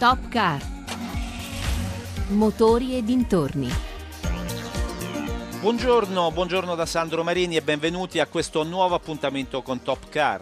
Top Car. Motori e dintorni. Buongiorno, buongiorno da Sandro Marini e benvenuti a questo nuovo appuntamento con Top Car.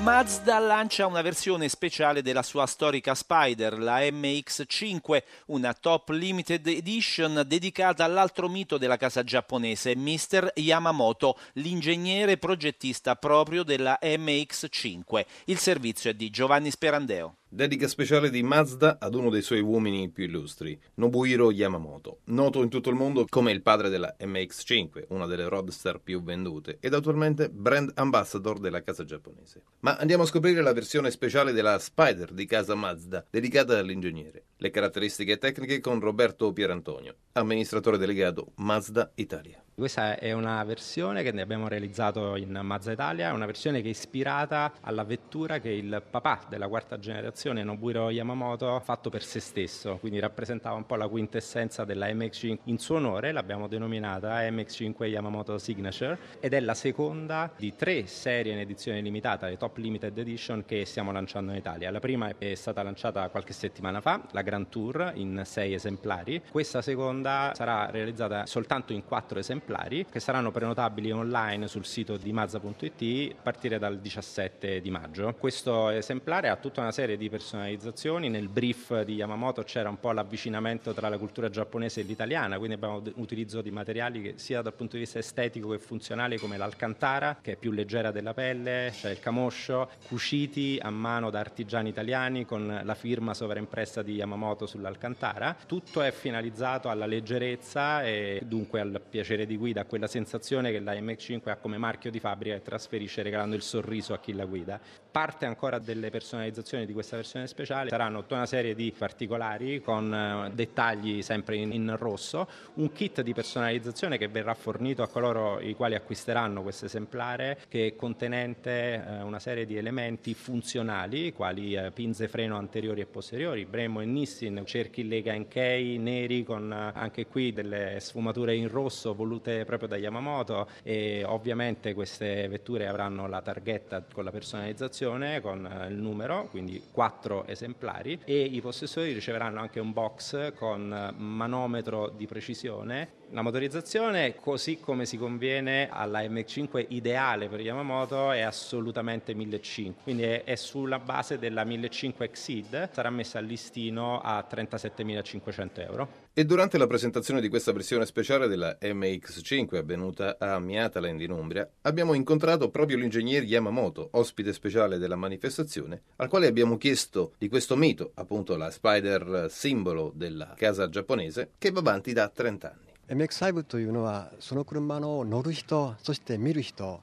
Mazda lancia una versione speciale della sua storica Spider, la MX5, una top limited edition dedicata all'altro mito della casa giapponese, Mr. Yamamoto, l'ingegnere progettista proprio della MX5. Il servizio è di Giovanni Sperandeo. Dedica speciale di Mazda ad uno dei suoi uomini più illustri, Nobuhiro Yamamoto, noto in tutto il mondo come il padre della MX5, una delle roadster più vendute, ed attualmente brand ambassador della casa giapponese. Ma andiamo a scoprire la versione speciale della Spider di casa Mazda, dedicata all'ingegnere. Le caratteristiche tecniche con Roberto Pierantonio, amministratore delegato Mazda Italia. Questa è una versione che abbiamo realizzato in Mazda Italia, è una versione che è ispirata alla vettura che il papà della quarta generazione, Nobuhiro Yamamoto, ha fatto per se stesso, quindi rappresentava un po' la quintessenza della MX5. In suo onore l'abbiamo denominata MX5 Yamamoto Signature ed è la seconda di tre serie in edizione limitata, le Top Limited Edition che stiamo lanciando in Italia. La prima è stata lanciata qualche settimana fa, la Grand Tour in sei esemplari. Questa seconda sarà realizzata soltanto in quattro esemplari esemplari che saranno prenotabili online sul sito di Mazza.it a partire dal 17 di maggio. Questo esemplare ha tutta una serie di personalizzazioni, nel brief di Yamamoto c'era un po' l'avvicinamento tra la cultura giapponese e l'italiana, quindi abbiamo utilizzo di materiali che sia dal punto di vista estetico che funzionale come l'alcantara che è più leggera della pelle, cioè il camoscio, cuciti a mano da artigiani italiani con la firma sovraimpressa di Yamamoto sull'alcantara. Tutto è finalizzato alla leggerezza e dunque al piacere di guida, quella sensazione che la MX5 ha come marchio di fabbrica e trasferisce regalando il sorriso a chi la guida. Parte ancora delle personalizzazioni di questa versione speciale, saranno tutta una serie di particolari con eh, dettagli sempre in, in rosso, un kit di personalizzazione che verrà fornito a coloro i quali acquisteranno questo esemplare che è contenente eh, una serie di elementi funzionali quali eh, pinze freno anteriori e posteriori, Bremo e Nissin, cerchi Lega Kei neri con eh, anche qui delle sfumature in rosso volute proprio da Yamamoto e ovviamente queste vetture avranno la targhetta con la personalizzazione, con eh, il numero, quindi quattro esemplari e i possessori riceveranno anche un box con eh, manometro di precisione la motorizzazione, così come si conviene alla MX5 ideale per Yamamoto, è assolutamente 1500, quindi è, sulla base della 1500 Exceed, sarà messa al listino a 37.500 euro. E durante la presentazione di questa versione speciale della MX5 avvenuta a Miataland in Umbria, abbiamo incontrato proprio l'ingegnere Yamamoto, ospite speciale della manifestazione, al quale abbiamo chiesto di questo mito, appunto la Spider simbolo della casa giapponese, che va avanti da 30 anni. MX5 というのはその車の乗る人そして見る人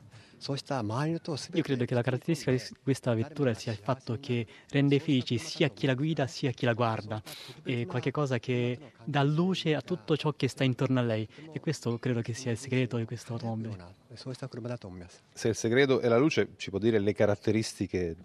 io credo che la caratteristica di questa vettura sia il fatto che rende felici sia chi la guida sia chi la guarda, è qualcosa che dà luce a tutto ciò che sta intorno a lei e questo credo che sia il segreto di questa automobile. Se il segreto è la luce, ci può dire le caratteristiche?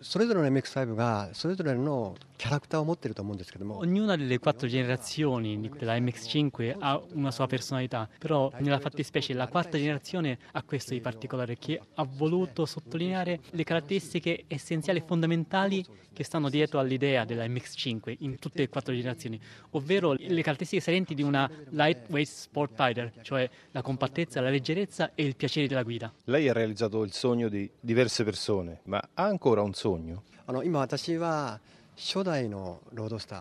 Ognuna delle quattro generazioni della MX5 ha una sua personalità, però nella fattispecie la quarta generazione ha questo di particolare che ha voluto sottolineare le caratteristiche essenziali e fondamentali che stanno dietro all'idea della MX5 in tutte le quattro generazioni, ovvero le caratteristiche salienti di una lightweight sport fighter, cioè la compattezza, la leggerezza e il piacere della la guida. Lei ha realizzato il sogno di diverse persone, ma ha ancora un sogno? Allora,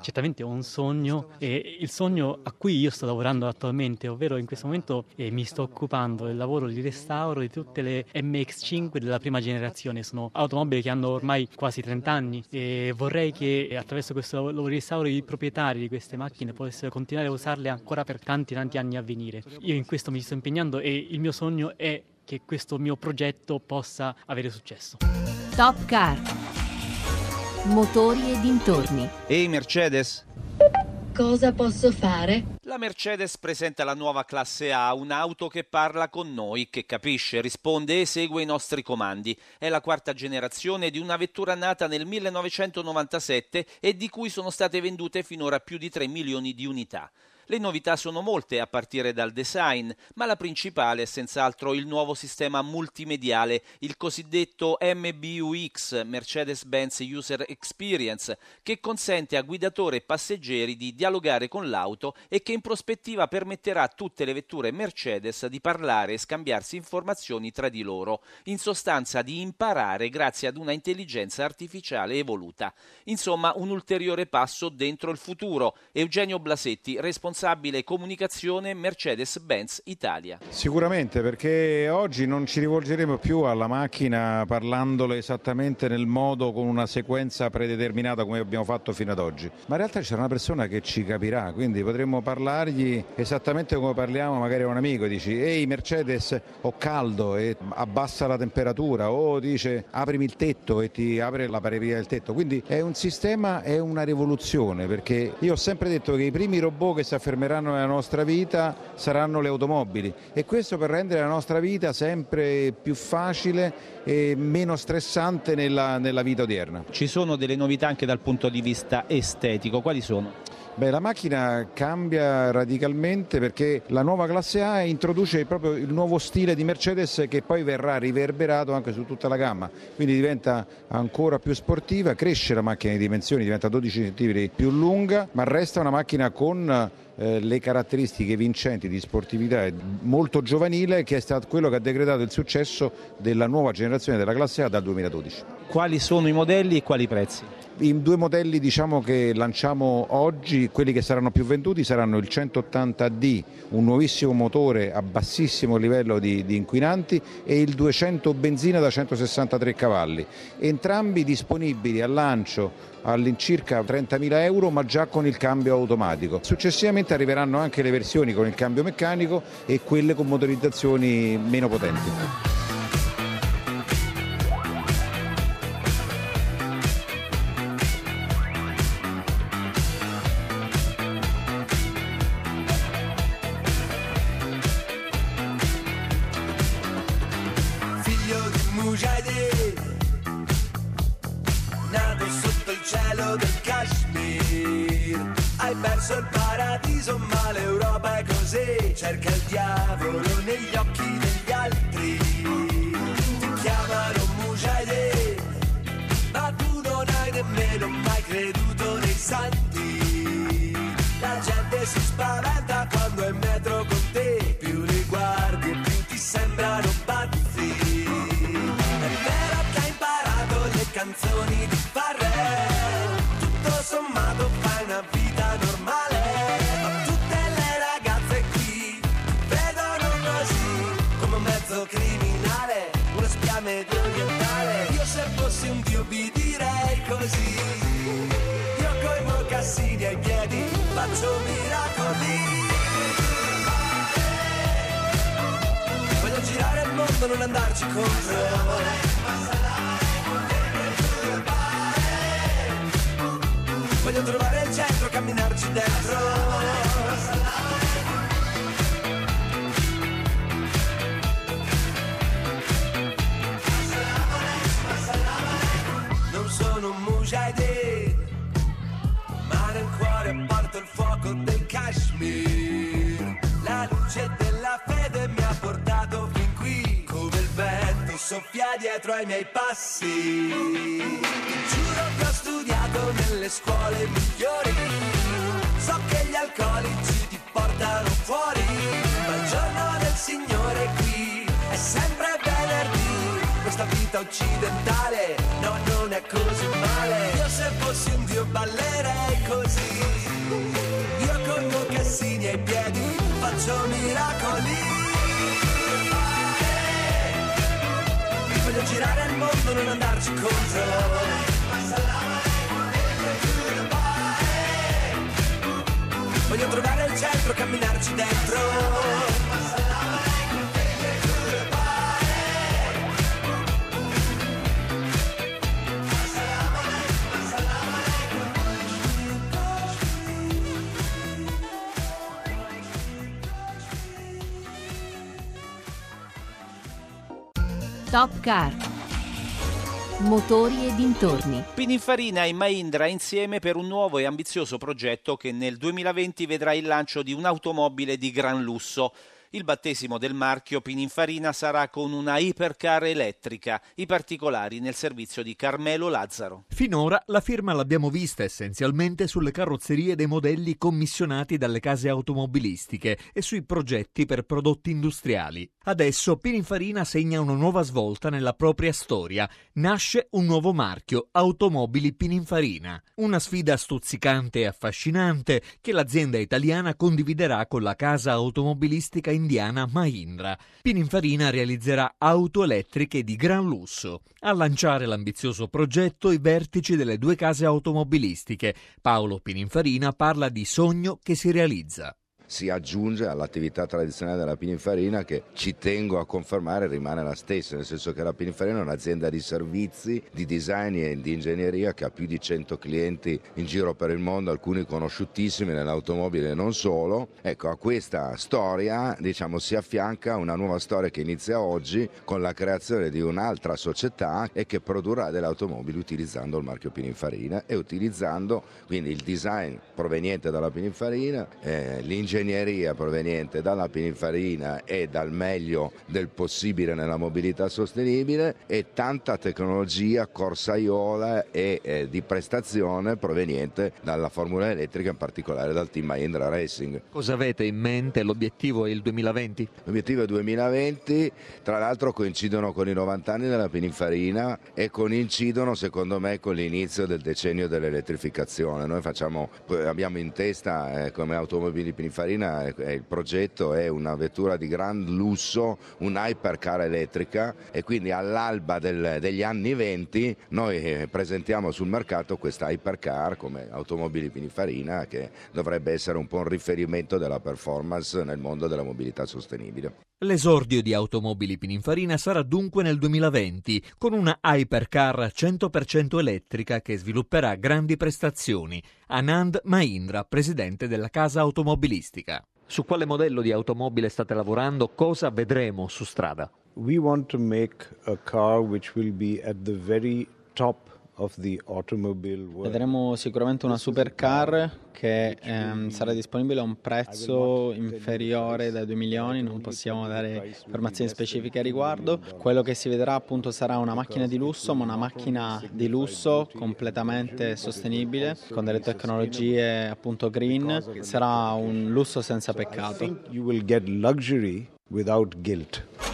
Certamente ho un sogno e il sogno a cui io sto lavorando attualmente, ovvero in questo momento eh, mi sto occupando del lavoro di restauro di tutte le MX5 della prima generazione, sono automobili che hanno ormai quasi 30 anni e vorrei che eh, attraverso questo lavoro di restauro i proprietari di queste macchine potessero continuare a usarle ancora per tanti tanti anni a venire. Io in questo mi sto impegnando e il mio sogno è che questo mio progetto possa avere successo. Top Car. Motori e dintorni. Ehi Mercedes? Cosa posso fare? La Mercedes presenta la nuova classe A, un'auto che parla con noi, che capisce, risponde e segue i nostri comandi. È la quarta generazione di una vettura nata nel 1997 e di cui sono state vendute finora più di 3 milioni di unità. Le novità sono molte a partire dal design, ma la principale è senz'altro il nuovo sistema multimediale, il cosiddetto MBUX, Mercedes-Benz User Experience, che consente a guidatore e passeggeri di dialogare con l'auto e che in prospettiva permetterà a tutte le vetture Mercedes di parlare e scambiarsi informazioni tra di loro, in sostanza di imparare grazie ad una intelligenza artificiale evoluta. Insomma, un ulteriore passo dentro il futuro. Eugenio Blasetti, responsabile comunicazione Mercedes-Benz Italia. Sicuramente perché oggi non ci rivolgeremo più alla macchina parlandole esattamente nel modo con una sequenza predeterminata come abbiamo fatto fino ad oggi, ma in realtà c'è una persona che ci capirà, quindi potremmo parlargli esattamente come parliamo magari a un amico, dici ehi Mercedes ho caldo e abbassa la temperatura o dice aprimi il tetto e ti apre la parabrezza del tetto, quindi è un sistema, è una rivoluzione perché io ho sempre detto che i primi robot che si affermeranno nella nostra vita saranno le automobili e questo per rendere la nostra vita sempre più facile e meno stressante nella, nella vita odierna. Ci sono delle novità anche dal punto di vista estetico, quali sono? Beh, la macchina cambia radicalmente perché la nuova classe A introduce proprio il nuovo stile di Mercedes che poi verrà riverberato anche su tutta la gamma, quindi diventa ancora più sportiva, cresce la macchina di dimensioni, diventa 12 cm più lunga, ma resta una macchina con eh, le caratteristiche vincenti di sportività molto giovanile che è stato quello che ha decretato il successo della nuova generazione della classe A dal 2012. Quali sono i modelli e quali prezzi? I due modelli diciamo, che lanciamo oggi, quelli che saranno più venduti, saranno il 180D, un nuovissimo motore a bassissimo livello di, di inquinanti, e il 200 benzina da 163 cavalli, entrambi disponibili al lancio all'incirca 30.000 euro ma già con il cambio automatico. Successivamente arriveranno anche le versioni con il cambio meccanico e quelle con motorizzazioni meno potenti. Perso il paradiso ma l'Europa è così. Cerca il diavolo negli occhi degli altri. Ti chiamano Mujahideen ma tu non hai nemmeno mai creduto nei santi. La gente si spaventa canzoni di Farrell tutto sommato fai una vita normale. Ma tutte le ragazze qui vedono così come un mezzo criminale una spia medio io se fossi un dio vi direi così. Io coi mocassini ai piedi faccio miracoli voglio girare il mondo non andarci contro Voglio trovare il centro, camminarci dentro. Non sono un mujahideen, ma nel cuore porto il fuoco del Kashmir. La luce della fede mi ha portato fin qui, come il vento soffia dietro ai miei passi. Giuro che ho studiato nelle scuole migliori. So che gli alcolici ti portano fuori. Ma il giorno del Signore qui è sempre venerdì. Questa vita occidentale, no, non è così male. Io se fossi un dio ballerei così. Io con mocassini ai piedi faccio miracoli. Voglio girare il mondo, non andarci contro. Voglio trovare il centro, camminarci dentro. Top Car. Motori e dintorni. Pininfarina e Mahindra insieme per un nuovo e ambizioso progetto che nel 2020 vedrà il lancio di un'automobile di gran lusso. Il battesimo del marchio Pininfarina sarà con una hypercar elettrica, i particolari nel servizio di Carmelo Lazzaro. Finora la firma l'abbiamo vista essenzialmente sulle carrozzerie dei modelli commissionati dalle case automobilistiche e sui progetti per prodotti industriali. Adesso Pininfarina segna una nuova svolta nella propria storia. Nasce un nuovo marchio, Automobili Pininfarina. Una sfida stuzzicante e affascinante che l'azienda italiana condividerà con la casa automobilistica indiana Mahindra. Pininfarina realizzerà auto elettriche di gran lusso. A lanciare l'ambizioso progetto i vertici delle due case automobilistiche. Paolo Pininfarina parla di sogno che si realizza si aggiunge all'attività tradizionale della Pininfarina che ci tengo a confermare rimane la stessa, nel senso che la Pininfarina è un'azienda di servizi, di design e di ingegneria che ha più di 100 clienti in giro per il mondo, alcuni conosciutissimi nell'automobile e non solo. Ecco, a questa storia diciamo, si affianca una nuova storia che inizia oggi con la creazione di un'altra società e che produrrà delle automobili utilizzando il marchio Pininfarina e utilizzando quindi il design proveniente dalla Pininfarina, eh, l'ingegneria ingegneria proveniente dalla Pininfarina e dal meglio del possibile nella mobilità sostenibile e tanta tecnologia corsaiola e eh, di prestazione proveniente dalla Formula elettrica, in particolare dal team Mahindra Racing. Cosa avete in mente? L'obiettivo è il 2020? L'obiettivo è il 2020, tra l'altro coincidono con i 90 anni della Pininfarina e coincidono secondo me con l'inizio del decennio dell'elettrificazione. Noi facciamo, abbiamo in testa eh, come automobili Pininfarina Farina il progetto è una vettura di gran lusso, un hypercar elettrica e quindi all'alba del, degli anni 20 noi eh, presentiamo sul mercato questa hypercar come automobili Pininfarina che dovrebbe essere un po' un riferimento della performance nel mondo della mobilità sostenibile. L'esordio di automobili Pininfarina sarà dunque nel 2020 con una hypercar 100% elettrica che svilupperà grandi prestazioni. Anand Mahindra, presidente della casa automobilistica. Su quale modello di automobile state lavorando? Cosa vedremo su strada? We want to make a car which will be at the very top Vedremo sicuramente una supercar che ehm, sarà disponibile a un prezzo inferiore dai 2 milioni, non possiamo dare informazioni specifiche a riguardo. Quello che si vedrà appunto sarà una macchina di lusso, ma una macchina di lusso completamente sostenibile, con delle tecnologie appunto green, sarà un lusso senza peccato. You will get luxury without guilt.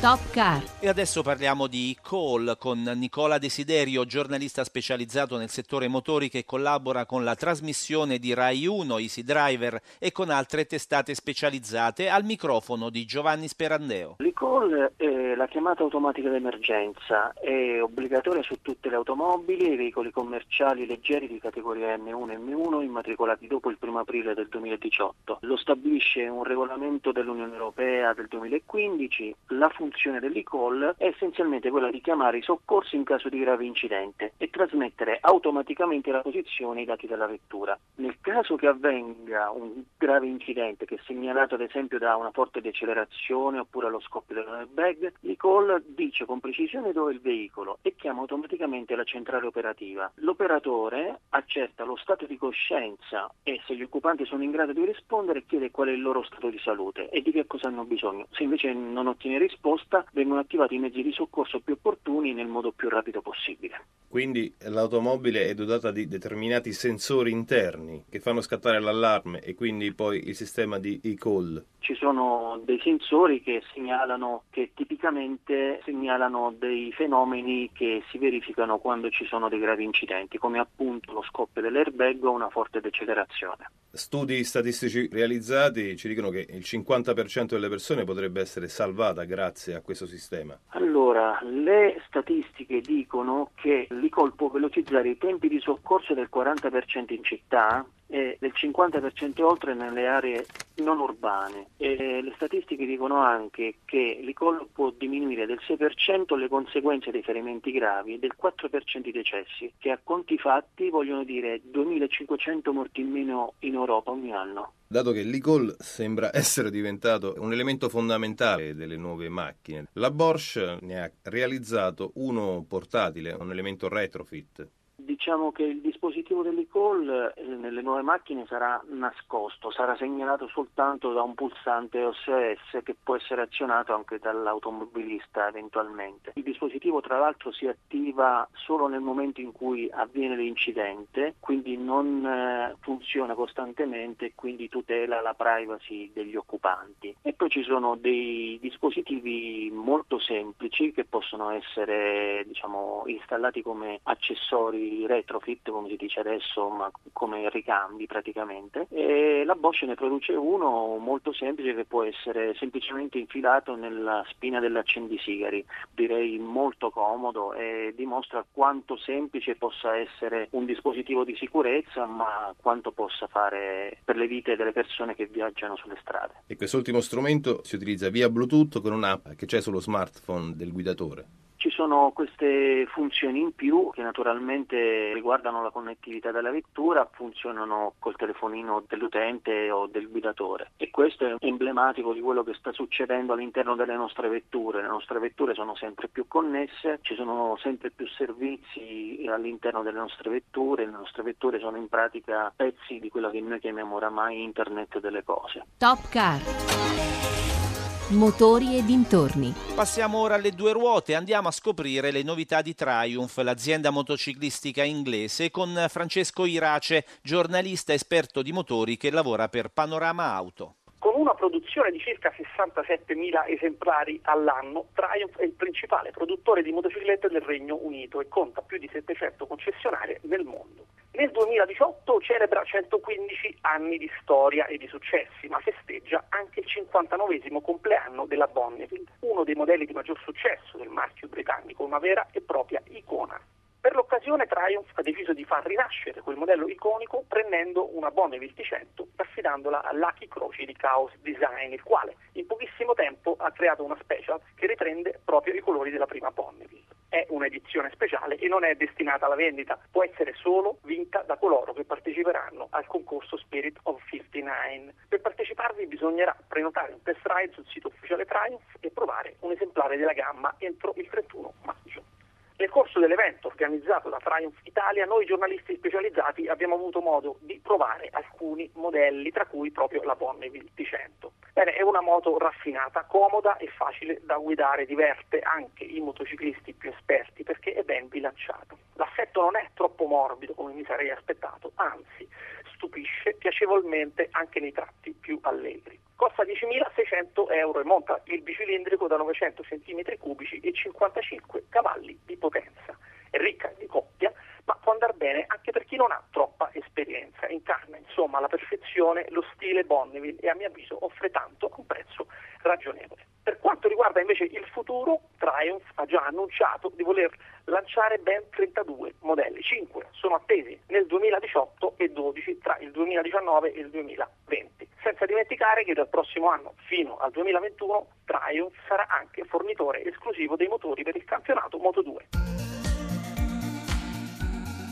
Top Car. E adesso parliamo di Call con Nicola Desiderio, giornalista specializzato nel settore motori che collabora con la trasmissione di Rai 1 Easy Driver e con altre testate specializzate al microfono di Giovanni Sperandeo. L'e-Call è la chiamata automatica d'emergenza, è obbligatoria su tutte le automobili e i veicoli commerciali leggeri di categoria M1 e M1 immatricolati dopo il 1 aprile del 2018. Lo stabilisce un regolamento dell'Unione Europea del 2015. La funzione funzione dell'e-call è essenzialmente quella di chiamare i soccorsi in caso di grave incidente e trasmettere automaticamente la posizione e i dati della vettura. Nel caso che avvenga un grave incidente che è segnalato ad esempio da una forte decelerazione oppure allo scoppio dell'airbag, l'e-call dice con precisione dove è il veicolo e chiama automaticamente la centrale operativa. L'operatore accerta lo stato di coscienza e se gli occupanti sono in grado di rispondere chiede qual è il loro stato di salute e di che cosa hanno bisogno. Se invece non ottiene risposta risposta vengono attivati i mezzi di soccorso più opportuni nel modo più rapido possibile. Quindi l'automobile è dotata di determinati sensori interni che fanno scattare l'allarme e quindi poi il sistema di e-call. Ci sono dei sensori che segnalano, che tipicamente segnalano dei fenomeni che si verificano quando ci sono dei gravi incidenti, come appunto lo scoppio dell'airbag o una forte decelerazione. Studi statistici realizzati ci dicono che il 50% delle persone potrebbe essere salvata grazie a questo sistema. Allora, le statistiche dicono che l'ICOL può velocizzare i tempi di soccorso del 40% in città e del 50% oltre nelle aree non urbane. E le statistiche dicono anche che l'ICOL può diminuire del 6% le conseguenze dei ferimenti gravi e del 4% i decessi, che a conti fatti vogliono dire 2500 morti in meno in Europa ogni anno. Dato che l'e-call sembra essere diventato un elemento fondamentale delle nuove macchine, la Bosch ne ha realizzato uno portatile, un elemento retrofit. Diciamo che il dispositivo dell'e-call eh, nelle nuove macchine sarà nascosto, sarà segnalato soltanto da un pulsante OSS che può essere azionato anche dall'automobilista eventualmente. Il dispositivo tra l'altro si attiva solo nel momento in cui avviene l'incidente, quindi non eh, funziona costantemente e quindi tutela la privacy degli occupanti. E poi ci sono dei dispositivi molto semplici che possono essere diciamo, installati come accessori retrofit, come si dice adesso, ma come ricambi praticamente. E la Bosch ne produce uno molto semplice che può essere semplicemente infilato nella spina dell'accendisigari, direi molto comodo e dimostra quanto semplice possa essere un dispositivo di sicurezza, ma quanto possa fare per le vite delle persone che viaggiano sulle strade. E quest'ultimo strumento si utilizza via Bluetooth con un'app che c'è sullo smartphone del guidatore. Ci sono queste funzioni in più che naturalmente riguardano la connettività della vettura, funzionano col telefonino dell'utente o del guidatore e questo è emblematico di quello che sta succedendo all'interno delle nostre vetture. Le nostre vetture sono sempre più connesse, ci sono sempre più servizi all'interno delle nostre vetture, le nostre vetture sono in pratica pezzi di quello che noi chiamiamo oramai Internet delle cose. Top Car. Motori e dintorni. Passiamo ora alle due ruote, andiamo a scoprire le novità di Triumph, l'azienda motociclistica inglese, con Francesco Irace, giornalista esperto di motori che lavora per Panorama Auto. Con una produzione di circa 67.000 esemplari all'anno, Triumph è il principale produttore di motociclette del Regno Unito e conta più di 700 concessionarie nel mondo. Nel 2018 celebra 115 anni di storia e di successi, ma festeggia anche il 59 compleanno della Bonneville, uno dei modelli di maggior successo del marchio britannico, una vera e propria icona. Per l'occasione Triumph ha deciso di far rinascere quel modello iconico prendendo una Bonneville T100 e affidandola a Lucky Croci di Chaos Design, il quale in pochissimo tempo ha creato una special che riprende proprio i colori della prima Bonneville è un'edizione speciale e non è destinata alla vendita, può essere solo vinta da coloro che parteciperanno al concorso Spirit of 59. Per parteciparvi bisognerà prenotare un test ride sul sito ufficiale Triumph e provare un esemplare della gamma entro il 31 maggio. Nel corso dell'evento organizzato da Triumph Italia, noi giornalisti specializzati abbiamo avuto modo di provare alcuni modelli, tra cui proprio la Bonneville T100. Bene, è una moto raffinata, comoda e facile da guidare, diverte anche i motociclisti più esperti perché è ben bilanciata. L'assetto non è troppo morbido come mi sarei aspettato, anzi stupisce piacevolmente anche nei tratti più allegri. Costa 10.600 euro e monta il bicilindrico da 900 cm3 e 55 cavalli di potenza. È ricca di coppia, ma può andare bene anche per chi non ha troppa esperienza. Incarna insomma alla perfezione lo stile Bonneville e a mio avviso offre tanto a un prezzo ragionevole. Per quanto riguarda invece il futuro, Triumph ha già annunciato di voler lanciare ben 32 modelli, 5 sono attesi nel 2018 e 12 tra il 2019 e il 2020 senza dimenticare che dal prossimo anno fino al 2021 Triumph sarà anche fornitore esclusivo dei motori per il campionato Moto2.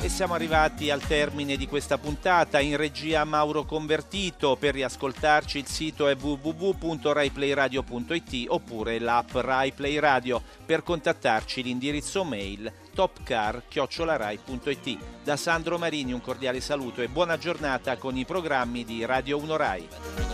E siamo arrivati al termine di questa puntata. In regia Mauro Convertito. Per riascoltarci il sito è www.raiplayradio.it oppure l'app RaiPlay Radio. Per contattarci l'indirizzo mail topcar.it. Da Sandro Marini un cordiale saluto e buona giornata con i programmi di Radio 1 Rai.